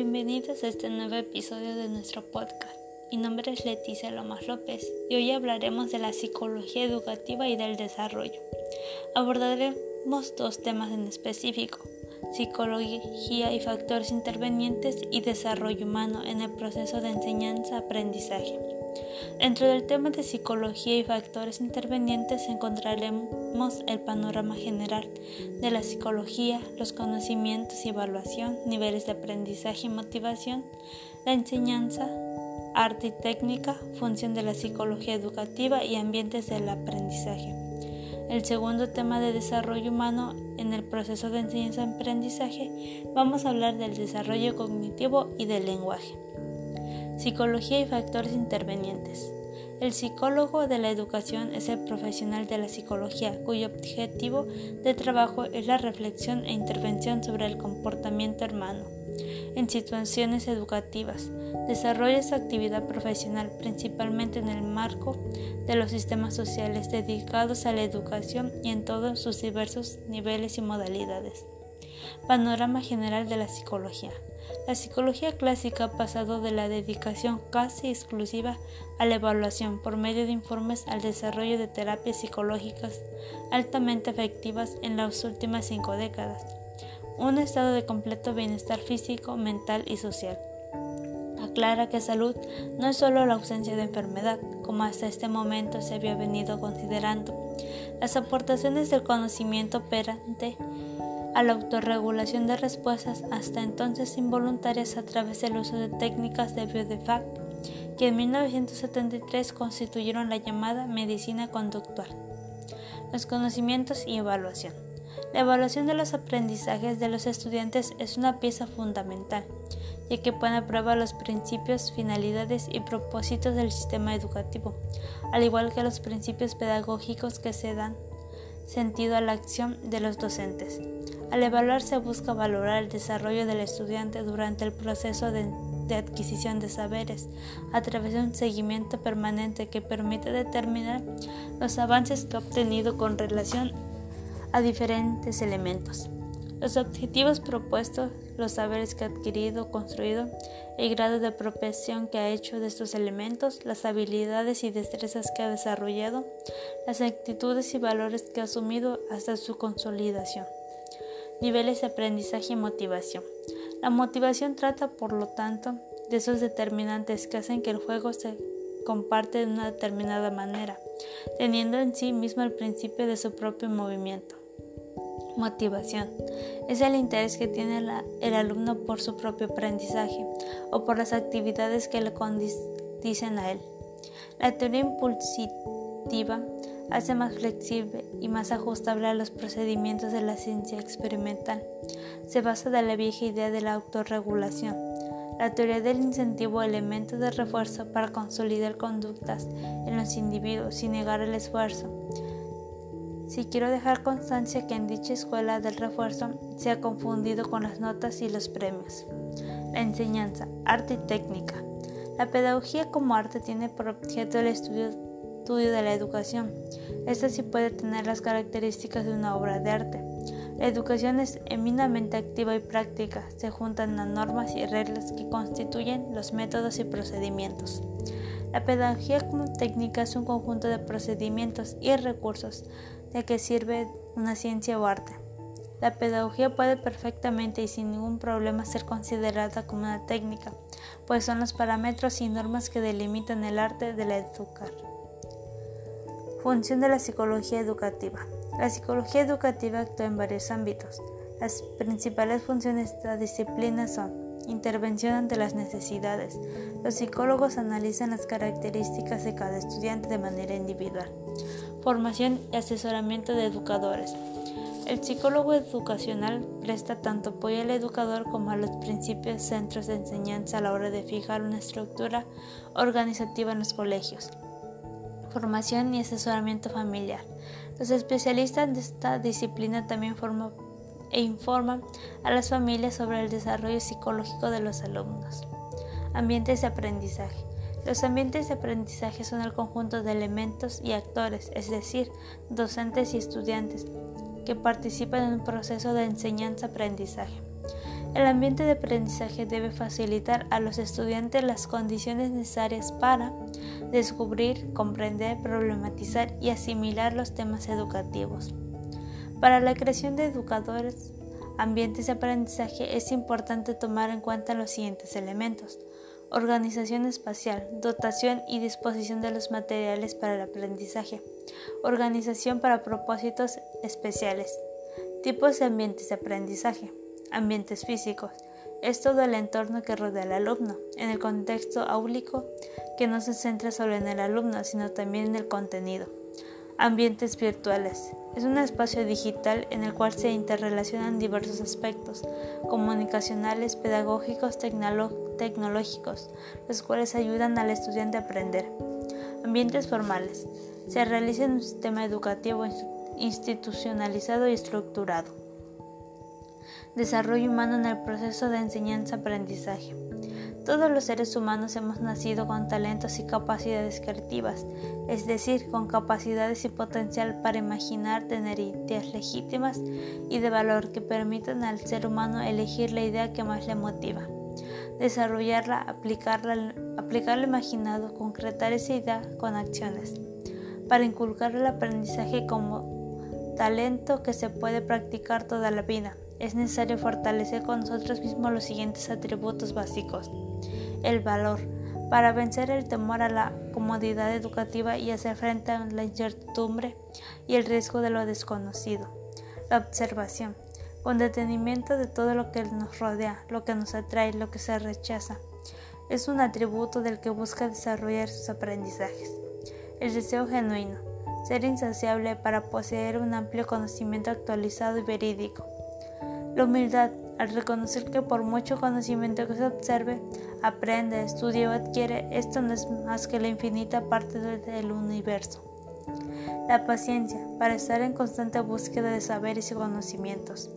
Bienvenidos a este nuevo episodio de nuestro podcast. Mi nombre es Leticia Lomas López y hoy hablaremos de la psicología educativa y del desarrollo. Abordaremos dos temas en específico, psicología y factores intervenientes y desarrollo humano en el proceso de enseñanza-aprendizaje. Dentro del tema de psicología y factores intervenientes encontraremos el panorama general de la psicología, los conocimientos y evaluación, niveles de aprendizaje y motivación, la enseñanza, arte y técnica, función de la psicología educativa y ambientes del aprendizaje. El segundo tema de desarrollo humano en el proceso de enseñanza-aprendizaje vamos a hablar del desarrollo cognitivo y del lenguaje. Psicología y factores intervenientes. El psicólogo de la educación es el profesional de la psicología cuyo objetivo de trabajo es la reflexión e intervención sobre el comportamiento humano en situaciones educativas. Desarrolla su actividad profesional principalmente en el marco de los sistemas sociales dedicados a la educación y en todos sus diversos niveles y modalidades. Panorama general de la psicología. La psicología clásica ha pasado de la dedicación casi exclusiva a la evaluación por medio de informes al desarrollo de terapias psicológicas altamente efectivas en las últimas cinco décadas. Un estado de completo bienestar físico, mental y social. Aclara que salud no es solo la ausencia de enfermedad, como hasta este momento se había venido considerando. Las aportaciones del conocimiento operante a la autorregulación de respuestas hasta entonces involuntarias a través del uso de técnicas de biodefect que en 1973 constituyeron la llamada medicina conductual. Los conocimientos y evaluación. La evaluación de los aprendizajes de los estudiantes es una pieza fundamental, ya que pone a prueba los principios, finalidades y propósitos del sistema educativo, al igual que los principios pedagógicos que se dan sentido a la acción de los docentes. Al evaluar se busca valorar el desarrollo del estudiante durante el proceso de, adquisición de saberes a través de un seguimiento permanente que permite determinar los avances que ha obtenido con relación a diferentes elementos. Los objetivos propuestos, los saberes que ha adquirido, construido, el grado de apropiación que ha hecho de estos elementos, las habilidades y destrezas que ha desarrollado, las actitudes y valores que ha asumido hasta su consolidación. Niveles de aprendizaje y motivación. La motivación trata, por lo tanto, de esos determinantes que hacen que el juego se comparte de una determinada manera, teniendo en sí mismo el principio de su propio movimiento. Motivación. Es el interés que tiene el alumno por su propio aprendizaje o por las actividades que le condicen a él. La teoría impulsiva hace más flexible y más ajustable a los procedimientos de la ciencia experimental. Se basa en la vieja idea de la autorregulación. La teoría del incentivo elemento de refuerzo para consolidar conductas en los individuos sin negar el esfuerzo. Si quiero dejar constancia que en dicha escuela del refuerzo se ha confundido con las notas y los premios. La enseñanza, arte y técnica. La pedagogía como arte tiene por objeto el estudio estudio de la educación. Esta sí puede tener las características de una obra de arte. La educación es eminentemente activa y práctica, se juntan las normas y reglas que constituyen los métodos y procedimientos. La pedagogía como técnica es un conjunto de procedimientos y recursos de que sirve una ciencia o arte. La pedagogía puede perfectamente y sin ningún problema ser considerada como una técnica, pues son los parámetros y normas que delimitan el arte de la educar. Función de la psicología educativa. La psicología educativa actúa en varios ámbitos. Las principales funciones de esta disciplina son intervención ante las necesidades. Los psicólogos analizan las características de cada estudiante de manera individual. Formación y asesoramiento de educadores. El psicólogo educacional presta tanto apoyo al educador como a los principios centros de enseñanza a la hora de fijar una estructura organizativa en los colegios formación y asesoramiento familiar. Los especialistas de esta disciplina también forman e informan a las familias sobre el desarrollo psicológico de los alumnos. Ambientes de aprendizaje. Los ambientes de aprendizaje son el conjunto de elementos y actores, es decir, docentes y estudiantes, que participan en un proceso de enseñanza-aprendizaje. El ambiente de aprendizaje debe facilitar a los estudiantes las condiciones necesarias para descubrir, comprender, problematizar y asimilar los temas educativos. Para la creación de educadores, ambientes de aprendizaje es importante tomar en cuenta los siguientes elementos. Organización espacial, dotación y disposición de los materiales para el aprendizaje. Organización para propósitos especiales. Tipos de ambientes de aprendizaje. Ambientes físicos. Es todo el entorno que rodea al alumno, en el contexto áulico que no se centra solo en el alumno, sino también en el contenido. Ambientes virtuales. Es un espacio digital en el cual se interrelacionan diversos aspectos comunicacionales, pedagógicos, tecnológicos, los cuales ayudan al estudiante a aprender. Ambientes formales. Se realiza en un sistema educativo institucionalizado y estructurado. Desarrollo humano en el proceso de enseñanza-aprendizaje. Todos los seres humanos hemos nacido con talentos y capacidades creativas, es decir, con capacidades y potencial para imaginar, tener ideas legítimas y de valor que permitan al ser humano elegir la idea que más le motiva, desarrollarla, aplicarla, aplicar lo imaginado, concretar esa idea con acciones, para inculcar el aprendizaje como talento que se puede practicar toda la vida es necesario fortalecer con nosotros mismos los siguientes atributos básicos. El valor, para vencer el temor a la comodidad educativa y hacer frente a la incertidumbre y el riesgo de lo desconocido. La observación, con detenimiento de todo lo que nos rodea, lo que nos atrae, lo que se rechaza. Es un atributo del que busca desarrollar sus aprendizajes. El deseo genuino, ser insaciable para poseer un amplio conocimiento actualizado y verídico la humildad, al reconocer que por mucho conocimiento que se observe, aprende, estudia o adquiere, esto no es más que la infinita parte del universo. La paciencia, para estar en constante búsqueda de saberes y conocimientos.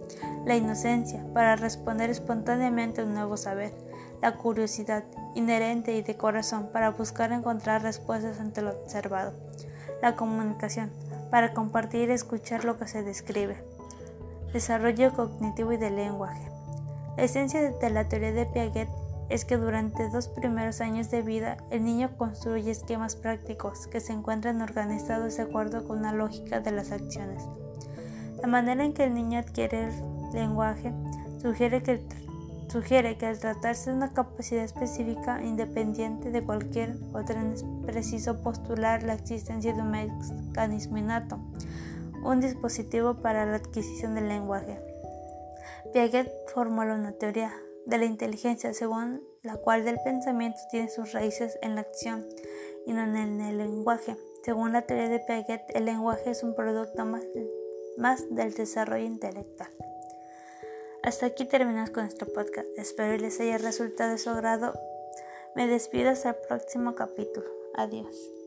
La inocencia, para responder espontáneamente a un nuevo saber. La curiosidad, inherente y de corazón, para buscar encontrar respuestas ante lo observado. La comunicación, para compartir y escuchar lo que se describe desarrollo cognitivo y del lenguaje. La esencia de la teoría de Piaget es que durante dos primeros años de vida el niño construye esquemas prácticos que se encuentran organizados de acuerdo con una lógica de las acciones. La manera en que el niño adquiere el lenguaje sugiere que, sugiere que al tratarse de una capacidad específica independiente de cualquier otra es preciso postular la existencia de un mecanismo innato un dispositivo para la adquisición del lenguaje. Piaget formuló una teoría de la inteligencia según la cual el pensamiento tiene sus raíces en la acción y no en el lenguaje. Según la teoría de Piaget, el lenguaje es un producto más, del desarrollo intelectual. Hasta aquí terminamos con nuestro podcast. Espero les haya resultado de su agrado. Me despido hasta el próximo capítulo. Adiós.